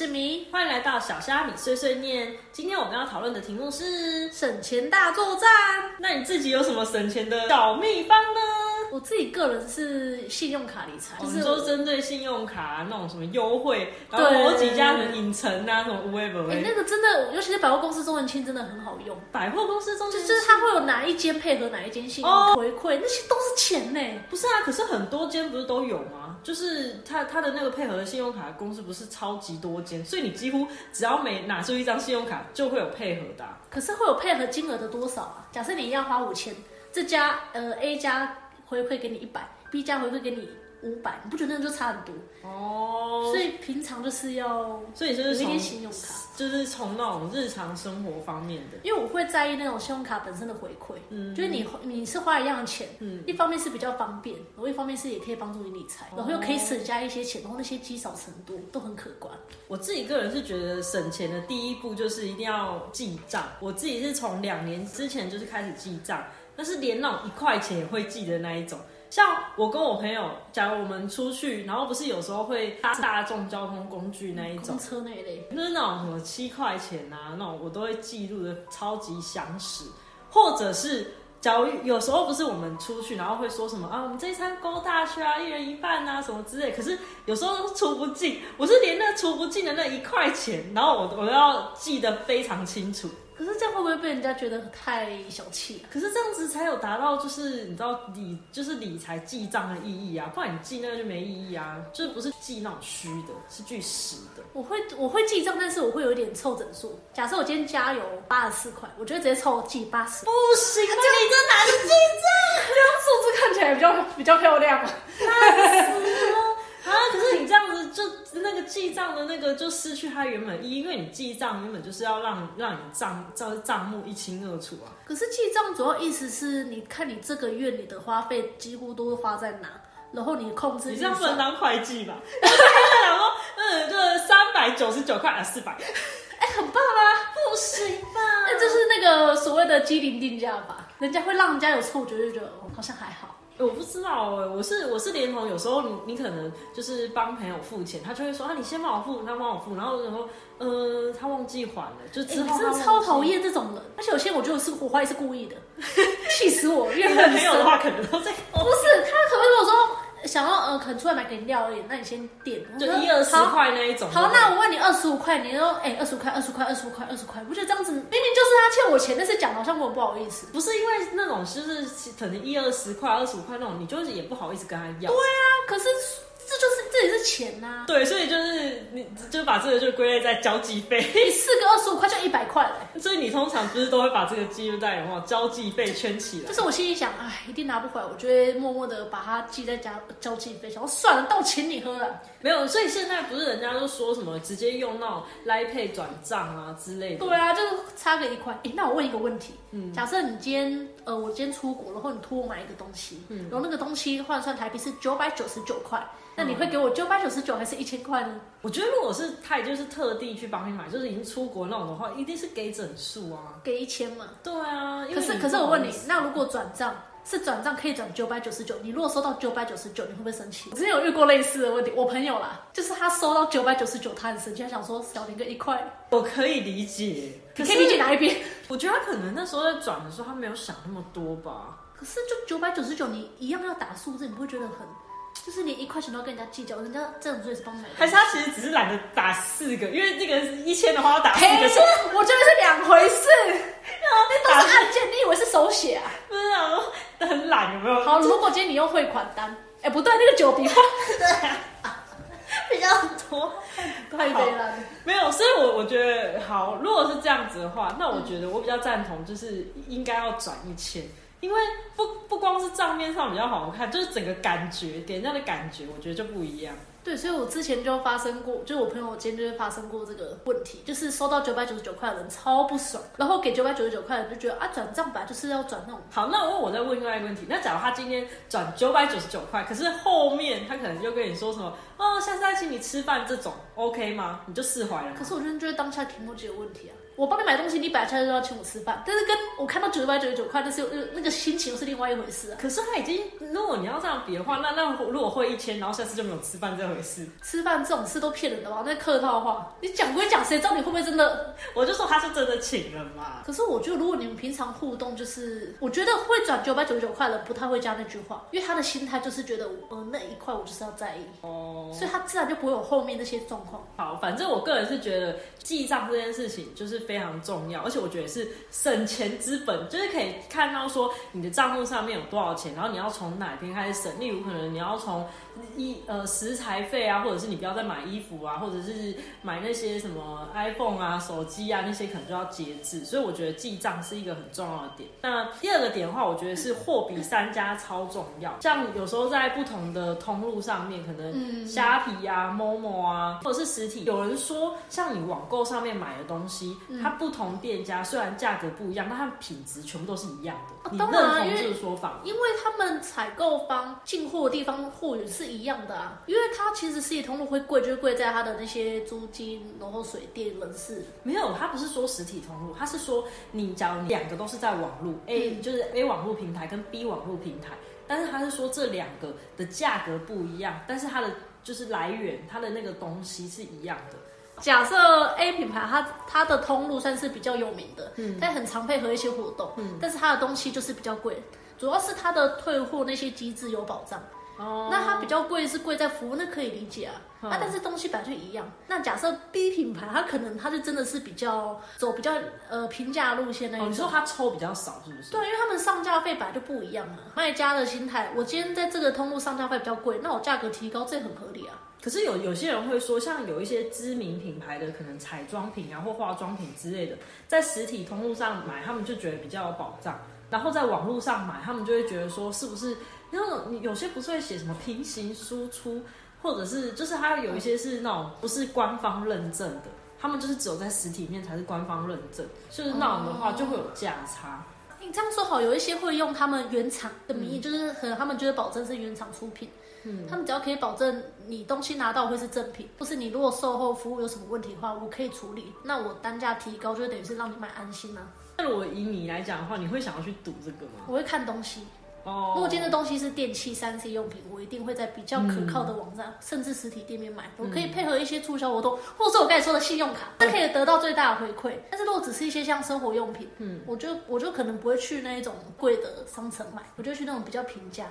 是米，欢迎来到小虾米碎碎念。今天我们要讨论的题目是：省钱大作战。那你自己有什么省钱的小秘方呢？我自己个人是信用卡理财，就就是是说针对信用卡、那种什么优惠，然后对某几家什么影城啊，什么无微不哎、那个真的，尤其是百货公司周年庆真的很好用，百货公司中就是它会有哪一间配合哪一间信用哦回馈，那些都是钱呢。不是啊，可是很多间不是都有吗？就是他他的那个配合的信用卡的公司不是超级多间，所以你几乎只要每拿出一张信用卡就会有配合的、可是会有配合金额的多少啊？假设你要花五千，这家呃 A 家回馈给你一百，B 家回馈给你五百，你不觉得那就差很多？哦，所以平常就是要所以就是从有一点信用卡。就是从那种日常生活方面的，因为我会在意那种信用卡本身的回馈，嗯就是你你是花一样的钱，嗯一方面是比较方便，然后一方面是也可以帮助你理财，然后又可以省下一些钱，然后那些积少成多都很可观。我自己个人是觉得省钱的第一步就是一定要记账。我自己是从两年之前就是开始记账，但是连那种一块钱也会记的那一种。像我跟我朋友，假如我们出去，然后不是有时候会搭大众交通工具那一种公，车那一类，就是那种什么七块钱啊，那种我都会记录的超级详实，或者是。假如有时候不是我们出去，然后会说什么啊，我们这一餐勾大去啊，一人一半啊，什么之类。可是有时候出不进，我是连那出不进的那一块钱，然后我我都要记得非常清楚。可是这样会不会被人家觉得太小气啊？可是这样子才有达到，就是你知道理，就是理财记账的意义啊，不然你记那个就没意义啊，就是不是记那种虚的，是记实的。我会我会记账，但是我会有一点凑整数。假设我今天加油八十四块，我觉得直接凑记八十，不行啊，你这哪是记账这样数字看起来比较比较漂亮嘛。啊，可是你这样子就那个记账的那个就失去它原本意义，因为你记账原本就是要让让你账账账目一清二楚啊。可是记账主要意思是你看你这个月你的花费几乎都是花在哪，然后你控制你这样不能当会计吧？想说，嗯，就是三百九十九块啊，四百，哎、很棒啊！不行吧？那就是那个所谓的机灵定价吧，人家会让人家有错觉，就觉得哦好像还好。我不知道哎，我是我是连同有时候你你可能就是帮朋友付钱，他就会说啊你先帮我付，他帮我付，然后然后呃他忘记还了，就哎、之后真的超讨。厌这种人，而且有些我觉得是我怀疑是故意的，气死我！怨恨深。朋友的话可能都在，不是他可能如果说想要呃，可能出来买个饮料而已，那你先点，就一二十块那一种。好，那我问你二十五块，你说哎二十五块，二十块，二十五块，二十块，不觉得这样子明明就是他欠我钱，但是讲得好像我很不好意思。不是因为那种就是可能一二十块、二十五块那种，你就是也不好意思跟他要。对啊，可是这就是这也是钱呐、对，所以就是你就把这个就归类在交际费，你四个二十五块就一百块嘞。所以你通常不是都会把这个记录在有没有交际费圈起来就？是我心里想，哎，一定拿不回来，我就会默默的把它记在交交际费，想说算了，都请你喝了。没有，所以现在不是人家都说什么直接用那种 Line Pay 转账啊之类的。对啊，就是差个一块。哎，那我问一个问题，嗯假设你今天呃，我今天出国，然后你托我买一个东西，嗯然后那个东西换算台币是九百九十九块，那你会给我九百九十九还是一千块呢？我觉得如果是他也就是特地去帮你买，就是已经出国那种的话，一定是给整数啊。给一千嘛。对啊，可是可是我问你那如果转账是转账可以转九百九十九，你如果收到九百九十九，你会不会生气？我之前有遇过类似的问题，我朋友啦，就是他收到九百九十九，他很生气，他想说少领个一块，我可以理解，你可以理解哪一边？我觉得他可能那时候在转的时候，他没有想那么多吧。可是就九百九十九，你一样要打数字，你不会觉得很，就是你一块钱都要跟人家计较，人家这种最是帮你买的。还是他其实只是懒得打四个，因为那个一千的话要打四赔个是，我觉得是两回事。那都是按键，你以为是手写啊？不是啊，很懒有没有？好，如果今天你用汇款单，哎、不对，那个九笔画比较多。太悲了。没有，所以我我觉得好，如果是这样子的话，那我觉得我比较赞同，就是应该要转一千，因为不不光是账面上比较好看，就是整个感觉给人家的感觉，我觉得就不一样。对，所以我之前就发生过，就是我朋友间就是发生过这个问题，就是收到九百九十九块的人超不爽，然后给九百九十九块的人就觉得啊，转账本来就是要转那种，好，那我我再问另外一个问题，那假如他今天转九百九十九块，可是后面他可能就跟你说什么哦，下次再请你吃饭这种 OK 吗？你就释怀了吗。可是我真的觉得当下题目就有问题啊！我帮你买东西，你摆出来就要请我吃饭，但是跟我看到九百九十九块，那是又那个心情又是另外一回事啊。可是他已经，如果你要这样比的话，那那如果会一千，然后下次就没有吃饭这回事，吃饭这种事都骗人的嘛，那客套话，你讲归讲，谁知道你会不会真的？我就说他是真的请了嘛。可是我觉得，如果你们平常互动，就是我觉得会转九百九十九块的不太会加那句话，因为他的心态就是觉得，呃，那一块我就是要在意，哦，所以他自然就不会有后面那些状况。好，反正我个人是觉得记账这件事情就是非常重要，而且我觉得是省钱之本，就是可以看到说你的账户上面有多少钱，然后你要从哪边开始省。例如可能你要从衣呃食材费啊，或者是你不要再买衣服啊，或者是买那些什么 iPhone 啊、手机啊那些，可能就要节制。所以我觉得记账是一个很重要的点。那第二个点的话，我觉得是货比三家超重要。像有时候在不同的通路上面，可能虾皮啊、Momo 啊，或者是实体，有人说像你网购上面买的东西，它不同店家虽然价格不一样，但它的品质全部都是一样的。你认同这个说法吗？因为他们采购方进货的地方货源是一样的啊，因为它其实实体通路会贵，就是贵在它的那些租金，然后水电、人事。没有，他不是说实体通路，他是说你假如你两个都是在网络 A，、就是 A 网络平台跟 B 网络平台，但是他是说这两个的价格不一样，但是它的就是来源，它的那个东西是一样的。假设 A 品牌它它的通路算是比较有名的，嗯，它很常配合一些活动，嗯，但是它的东西就是比较贵，主要是它的退货那些机制有保障。哦那它比较贵是贵在服务，那可以理解啊。嗯啊，但是东西本来就一样。那假设 B 品牌，它可能它就真的是比较走比较呃平价路线那种。你说它抽比较少是不是？对，因为他们上架费本来就不一样嘛。卖家的心态，我今天在这个通路上架费比较贵，那我价格提高，这很合理啊。可是有有些人会说，像有一些知名品牌的可能彩妆品啊或化妆品之类的，在实体通路上买，他们就觉得比较有保障，然后在网络上买，他们就会觉得说，是不是？然后你有些不是会写什么平行输出，或者是就是它有一些是那种不是官方认证的，他们就是只有在实体面才是官方认证，就是那种的话就会有价差。你这样说好，有一些会用他们原厂的名义，就是可能他们就是保证是原厂出品，嗯，他们只要可以保证你东西拿到会是正品，或是你如果售后服务有什么问题的话，我可以处理，那我单价提高，就等于是让你买安心啊。那如果以你来讲的话，你会想要去赌这个吗？我会看东西，哦，如果今天的东西是电器、三 C 用品，我一定会在比较可靠的网站，甚至实体店面买。我可以配合一些促销活动，或者是我刚才说的信用卡，这可以得到最大的回馈。但是如果只是一些像生活用品，嗯，我就我就可能不会去那一种贵的商城买，我就去那种比较平价、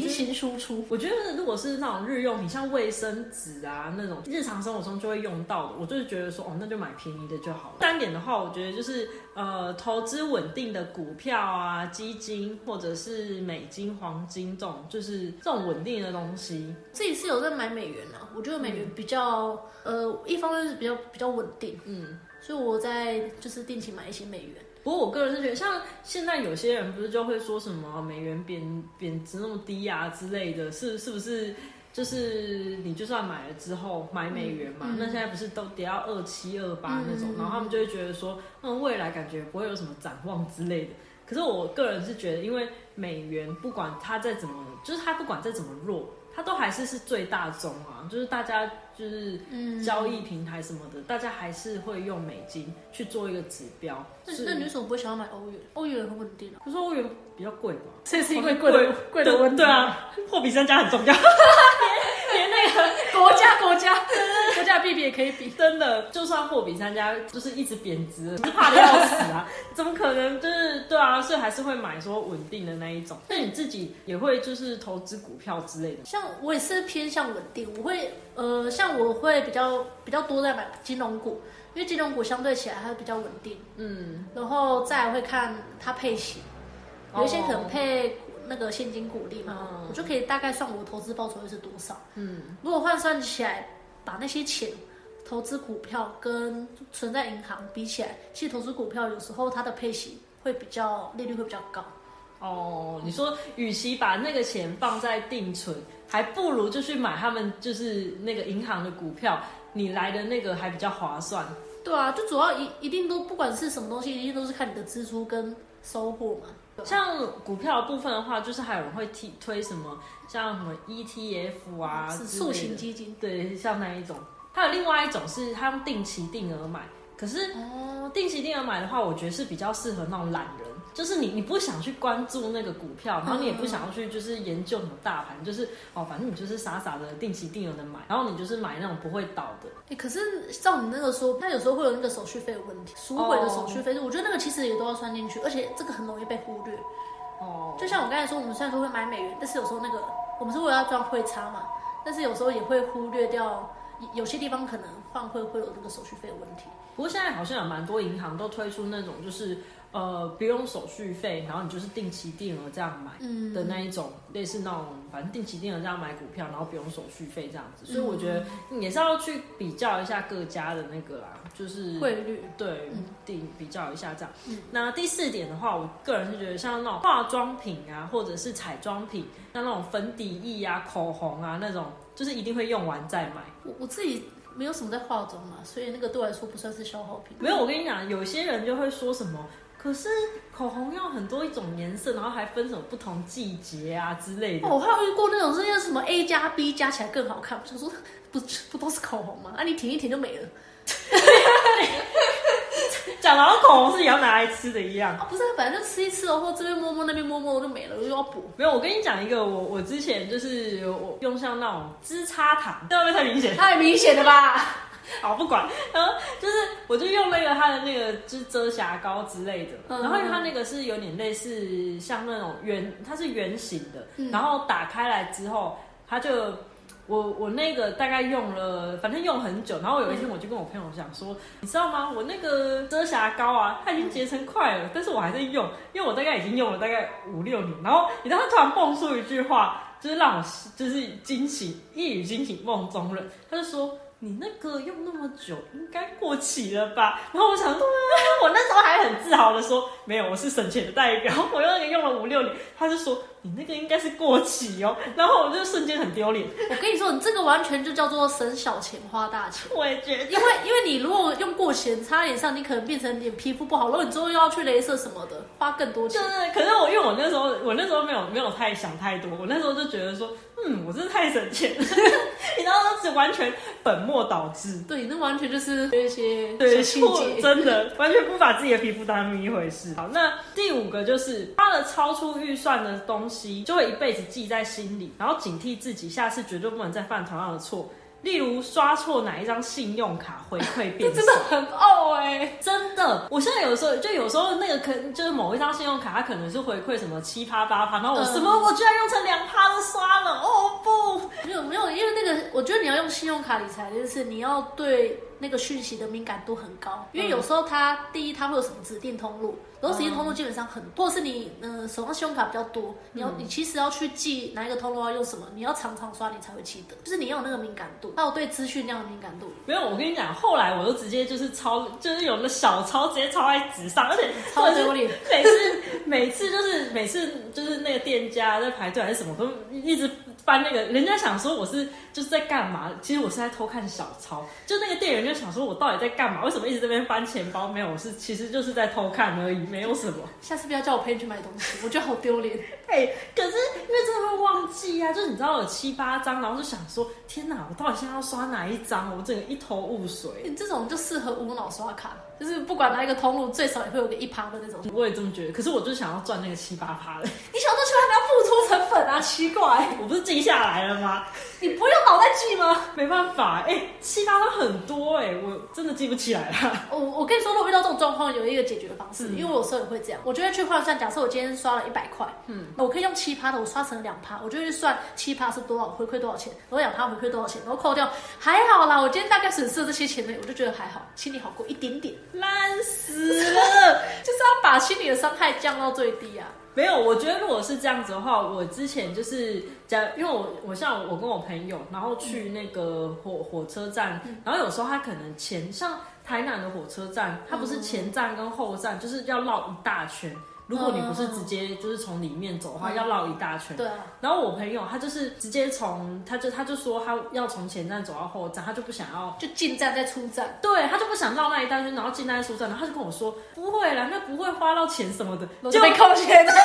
平行输出。我觉得如果是那种日用品，像卫生纸啊那种日常生活中就会用到的，我就是觉得说哦，那就买便宜的就好了。单点的话，我觉得就是呃投资稳定的股票啊、基金或者是美金、黄金这种，就是这种稳定的东西。自己是有在买美元啊，我觉得美元比较、呃，一方面是比较比较稳定，嗯，所以我在就是定期买一些美元。不过我个人是觉得，像现在有些人不是就会说什么美元贬贬值那么低啊之类的，是是不是？就是你就算买了之后买美元嘛，那现在不是都跌到二七二八那种，然后他们就会觉得说，那，未来感觉不会有什么展望之类的。可是我个人是觉得，因为美元不管它再怎么，就是它不管再怎么弱，它都还是是最大宗啊，就是大家就是交易平台什么的，大家还是会用美金去做一个指标。是那那你为什么不会想要买欧元？欧元很稳定啊，可是欧元比较贵嘛？这是因为贵贵的贵的问题。对啊，货比三家很重要。连那个国家国家国家的币别也可以比。真的，就算货比三家，就是一直贬值，是怕的要死啊！怎么可能？就是对啊，所以还是会买说稳定的那一种。那你自己也会就是投资股票之类的？像我也是偏向稳定，我会呃，像我会比较比较多在买金融股，因为金融股相对起来它比较稳定，嗯，然后再来会看它配型，有一些可能哦配那个现金股利嘛，嗯我就可以大概算我投资报酬率是多少。嗯，如果换算起来，把那些钱投资股票跟存在银行比起来，其实投资股票有时候它的配息会比较利率会比较高。哦，你说与其把那个钱放在定存，还不如就去买他们就是那个银行的股票，你来的那个还比较划算。对啊，就主要一一定都不管是什么东西，一定都是看你的支出跟收获嘛。像股票的部分的话，就是还有人会提推什么，像什么 ETF 啊，塑形基金，对，像那一种，还有另外一种是他用定期定额买，可是哦，定期定额买的话，我觉得是比较适合那种懒人，就是你你不想去关注那个股票，然后你也不想要去就是研究什么大盘，就是哦，反正你就是傻傻的定期定额的买，然后你就是买那种不会倒的。哎、可是照你那个说，它有时候会有那个手续费的问题，赎回的手续费，我觉得那个其实也都要算进去，而且这个很容易被忽略。哦，就像我刚才说，我们虽然说会买美元，但是有时候那个我们是为了要赚汇差嘛，但是有时候也会忽略掉有有些地方可能换汇会有那个手续费的问题。不过现在好像有蛮多银行都推出那种就是呃不用手续费，然后你就是定期定额这样买。嗯的那一种，类似那种反正定期定额这样买股票，然后不用手续费这样子，所以我觉得也是要去比较一下各家的那个啦，就是汇率，对嗯，定比较一下这样。嗯那第四点的话，我个人是觉得像那种化妆品啊，或者是彩妆品，像那种粉底液啊、口红啊那种，就是一定会用完再买。我我自己没有什么在化妆嘛，所以那个对我来说不算是消耗品。没有，我跟你讲，有些人就会说什么。可是口红要很多一种颜色，然后还分什么不同季节啊之类的。哦，我还有遇过那种是那个什么 A 加 B 加起来更好看，我想说不不都是口红吗？啊，你舔一舔就没了。讲到口红是也要拿来吃的一样。啊，不是，本来就吃一吃哦，或这边摸摸那边摸摸我就没了，我就要补。没有，我跟你讲一个，我我之前就是我用像那种支叉糖，这会不会太明显？太明显了吧？好，不管，然后就是我就用那个它的那个就是遮瑕膏之类的，嗯然后它那个是有点类似像那种圆，它是圆形的，嗯然后打开来之后，它就我我那个大概用了，反正用很久，然后有一天我就跟我朋友讲说，你知道吗？我那个遮瑕膏啊，它已经结成块了，但是我还在用，因为我大概已经用了大概五六年，然后你知道他突然蹦出一句话，就是让我就是惊醒，一语惊醒梦中人，他就说。你那个用那么久，应该过期了吧？然后我想，对啊，我那时候还很自豪的说，没有，我是省钱的代表，我用那个用了五六年。他就说，你那个应该是过期哦。然后我就瞬间很丢脸，我跟你说，你这个完全就叫做省小钱花大钱。我也觉得因为因为你如果用过钱擦脸上，你可能变成脸皮肤不好，然后你之后又要去镭射什么的，花更多钱就。是，可是我因为我那时候我那时候没有没有太想太多，我那时候就觉得说，嗯，我真的太省钱了，你知道，完全本末倒置。对，那完全就是有一些对，小细节。真的完全不把自己的皮肤当成一回事。好，那第五个就是花了超出预算的东西，就会一辈子记在心里，然后警惕自己，下次绝对不能再犯同样的错。例如刷错哪一张信用卡回馈变少这真的很哦哎、真的，我现在有时候就有时候那个可就是某一张信用卡，它可能是回馈什么七趴八趴，然后我嗯。什么、我居然用成两趴都刷了，哦不，没有没有，因为那个我觉得你要用信用卡理财这件事，你要对那个讯息的敏感度很高，因为有时候它第一它会有什么指定通路，然后指定通路基本上很，或者是你呃手上信用卡比较多，你要、你其实要去记哪一个通路要用什么，你要常常刷你才会记得，就是你要有那个敏感度，还有对资讯量的敏感度，没有，我跟你讲，后来我就直接就是抄，就是有了小抄，直接抄在纸上，而且超丢脸。每次每次就是每次就是那个店家在排队还是什么，都一直翻那个，人家想说我是就是在干嘛，其实我是在偷看小抄，就那个店员就想说我到底在干嘛，为什么一直这边翻钱包？没有，我是其实就是在偷看而已，没有什么。下次不要叫我陪你去买东西，我觉得好丢脸。哎、可是因为真的会忘记啊，就是你知道有七八张，然后就想说天哪，我到底现在要刷哪一张？我整个一头雾水。你这种就适合无脑刷卡，就是不管哪一个通路，最少也会有个一趴的那种。我也这么觉得，可是我就想要赚那个七八趴的，你想要付出成本啊？奇怪，我不是记下来了吗？你不用脑袋记吗？没办法，哎、七八张很多哎、我真的记不起来了。我我跟你说，如果遇到这种状况，有一个解决方式，嗯因为我有时候也会这样，我就会去换算。假设我今天刷了一百块，嗯，我可以用七趴的，我刷成两趴，我就去算七趴是多少，回馈多少钱，然后两趴回馈多少钱，然后扣掉，还好啦，我今天大概损失了这些钱呢，我就觉得还好，心里好过一点点，烂死了！就是要把心理的伤害降到最低啊。没有，我觉得如果是这样子的话，我之前就是假，因为我我像我跟我朋友，然后去那个火火车站，然后有时候他可能前像台南的火车站，它不是前站跟后站，就是要绕一大圈。如果你不是直接就是从里面走的话，嗯要绕一大圈。对啊，然后我朋友他就是直接从，他就他就说他要从前站走到后站，他就不想要就进站再出站，对他就不想绕那一大圈，然后进站再出站，然后他就跟我说不会啦，那不会花到钱什么的，我就被扣钱了。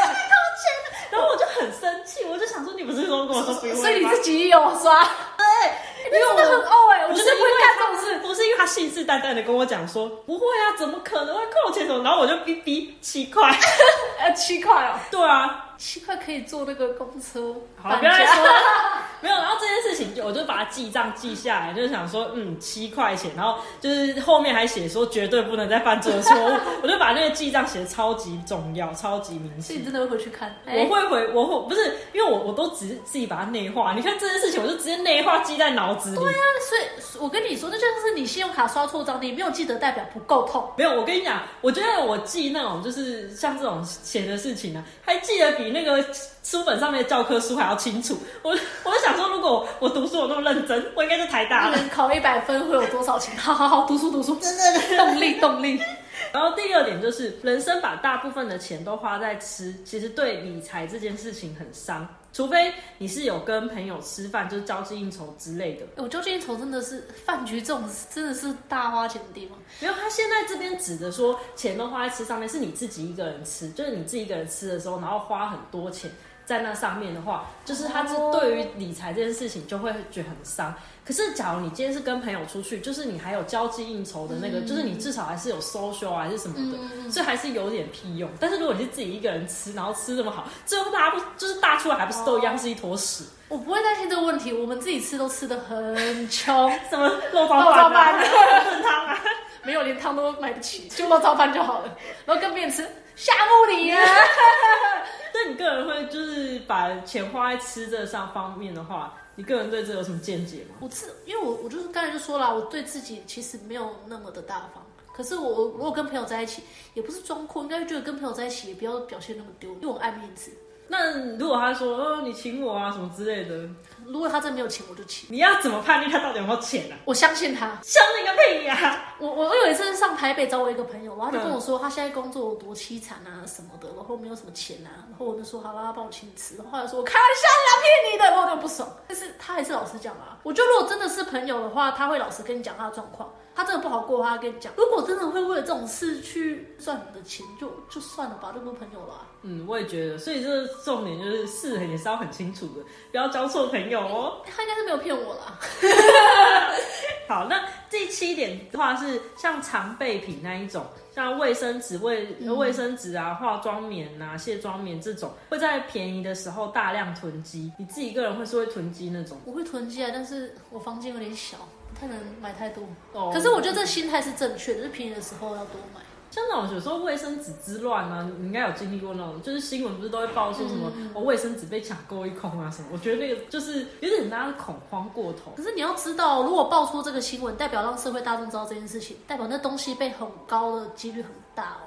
然后我就很生气，我就想说你不是说跟我说不会吗？所以你自己有刷？对，你因为真的很傲哎，我不是因为绝对不会干这他种事。不是因为他信誓旦旦的跟我讲说不会啊，怎么可能会扣钱什么？然后我就哔哔七块，呃，七块哦，对啊，七块可以坐那个公车。好，不要再说了。没有，然后这件事情就我就把它记账记下来，就是想说，嗯，七块钱，然后就是后面还写说绝对不能再犯这个错误，我就把那个记账写的超级重要，超级明显所以你。真的会回去看？我会回，我会不是因为我我都只是自己把它内化。你看这件事情，我就直接内化记在脑子里。对啊，所以我跟你说，那就像是你信用卡刷错账，你没有记得，代表不够痛。没有，我跟你讲，我觉得我记那种就是像这种钱的事情呢、还记得比那个书本上面的教科书还要清楚。我我就想说，如果我读书有那么认真，我应该是台大了。考一百分会有多少钱？好好好，读书读书，真的动力 动力。然后第二点就是，人生把大部分的钱都花在吃，其实对理财这件事情很伤。除非你是有跟朋友吃饭，就是交际应酬之类的。我交际应酬真的是饭局这种真的是大花钱的地方。没有，他现在这边指的说钱都花在吃上面，是你自己一个人吃，就是你自己一个人吃的时候，然后花很多钱在那上面的话，就是他是对于理财这件事情就会觉得很伤。可是假如你今天是跟朋友出去，就是你还有交际应酬的那个，就是你至少还是有 social 啊，还是什么的，所以还是有点屁用。但是如果你是自己一个人吃，然后吃这么好，最后大家不就是大出来还不是都一样是一坨屎？我不会担心这个问题，我们自己吃都吃的很穷，什么肉包饭啊、饭炖汤啊？没有连汤都买不起，就肉燥饭就好了。然后跟别人吃夏目里啊，那你个人会就是把钱花在吃这上方面的话，你个人对这有什么见解吗？我吃，因为我我就是刚才就说了，我对自己其实没有那么的大方。可是我如果跟朋友在一起，也不是装阔，应该觉得跟朋友在一起也不要表现那么丢，因为我爱面子。那如果他说哦你请我啊什么之类的，如果他真没有钱，我就请。你要怎么判定他到底有没有钱啊？我相信他。相信个屁呀、我我我有一次上台北找我一个朋友，然后他就跟我说他现在工作有多凄惨啊什么的，然后没有什么钱啊，然后我就说好啦，帮我请你吃。然后后来说我开玩笑啦，骗你的，然后我就不爽。但是他还是老实讲啊，我觉得如果真的是朋友的话，他会老实跟你讲他的状况。他真的不好过，他跟你讲。如果真的会为了这种事去赚你的钱，就就算了吧，就不是朋友了啊、嗯，我也觉得，所以这个重点就是事也是要很清楚的，不要交错朋友哦。他应该是没有骗我啦。好，那第七点的话是像常备品那一种，像卫生纸、卫卫生纸啊、化妆棉啊、卸妆棉这种，会在便宜的时候大量囤积。你自己一个人会是会囤积那种我会囤积啊，但是我房间有点小，不太能买太多。哦可是我觉得这心态是正确的，就是便宜的时候要多买。像那种有时候卫生纸之乱啊，你应该有经历过那种，就是新闻不是都会报说什么、哦卫生纸被抢购一空啊什么？我觉得那个就是有点大家恐慌过头。可是你要知道，如果爆出这个新闻，代表让社会大众知道这件事情，代表那东西被很高的几率很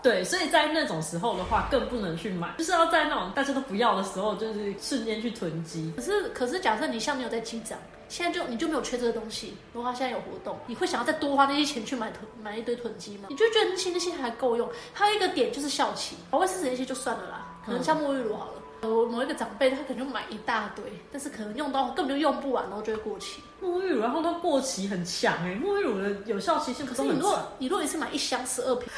对，所以在那种时候的话，更不能去买，就是要在那种大家都不要的时候，就是瞬间去囤积。可是，可是假设你像你有在积攒，现在就你就没有缺这个东西，如果他现在有活动，你会想要再多花那些钱去买囤买一堆囤积吗？你就觉得那些那些还够用。还有一个点就是效期，卫生纸那些就算了啦，可能像沐浴露好了。呃我某一个长辈，他可能就买一大堆，但是可能用到根本就用不完，然后就会过期。沐浴乳然后它过期很强哎、沐浴乳的有效期限不可是你如果都很长？你如果一次买一箱十二瓶，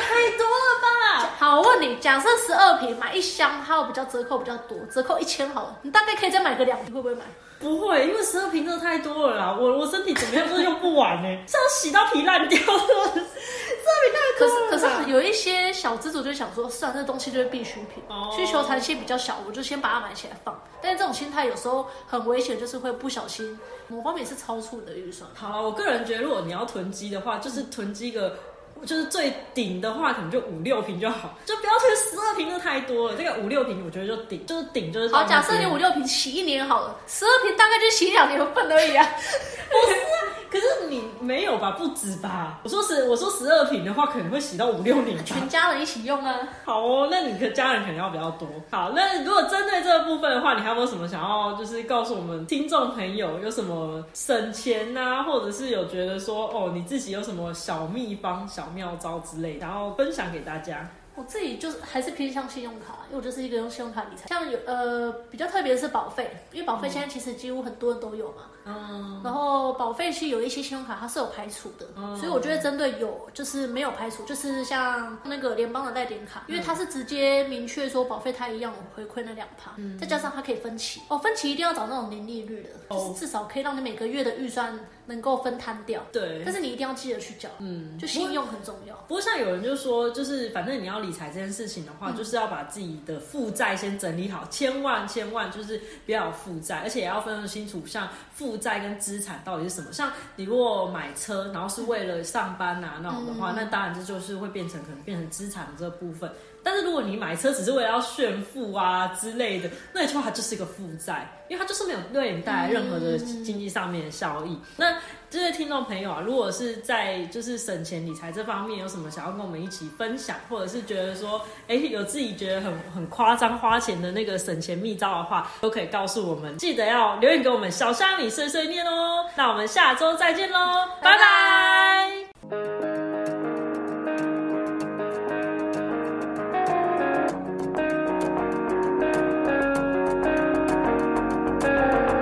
太多了吧？好，我问你，假设十二瓶买一箱，它有比较折扣比较多，折扣一千好了，你大概可以再买个两瓶，会不会买？不会，因为十二瓶真的太多了啦，我我身体怎么样都用不完哎、是要洗到皮烂掉的。十二瓶太可多了啦是可是有一些小资主就想说，算了，这东西就是必需品，哦需求弹性比较小，我就先把它买起来放。但是这种心态有时候很危险，就是会不小心某方面是超出你的预算。好了，我个人觉得，如果你要囤积的话，就是囤积个。就是最顶的话，可能就五六瓶就好，就不要说十二瓶，就太多了。这个五六瓶，我觉得就顶，就是顶，就是好，假设你五六瓶洗一年好了，十二瓶大概就洗两年份而已啊。可是你没有吧？不止吧？我说十，我说十二瓶的话，可能会洗到五六年吧。全家人一起用啊。好哦，那你的家人肯定要比较多。好，那如果针对这个部分的话，你还有没有什么想要就是告诉我们听众朋友，有什么省钱呐、或者是有觉得说哦，你自己有什么小秘方、小妙招之类，然后分享给大家？我自己就是还是偏向信用卡，因为我就是一个用信用卡理财。像有呃比较特别的是保费，因为保费现在其实几乎很多人都有嘛。嗯，然后保费其实有一些信用卡它是有排除的，所以我觉得针对有就是没有排除，就是像那个联邦的代点卡，因为它是直接明确说保费它一样有回馈那两趴，再加上它可以分期。哦，分期一定要找那种零利率的，就是至少可以让你每个月的预算能够分摊掉。对但是你一定要记得去缴，嗯，就信用很重要。不过像有人就说，就是反正你要理财这件事情的话，就是要把自己的负债先整理好，千万千万就是不要有负债，而且也要分得清楚，像负债跟资产到底是什么。像你如果买车，然后是为了上班啊那种的话，那当然这就是会变成可能变成资产的这部分。但是如果你买车只是为了要炫富啊之类的，那你说它就是一个负债，因为它就是没有对你带来任何的经济上面的效益。那这些听众朋友啊，如果是在就是省钱理财这方面有什么想要跟我们一起分享，或者是觉得说，哎，有自己觉得很很夸张花钱的那个省钱秘招的话，都可以告诉我们，记得要留言给我们小虾米碎碎念哦。那我们下周再见喽，拜拜。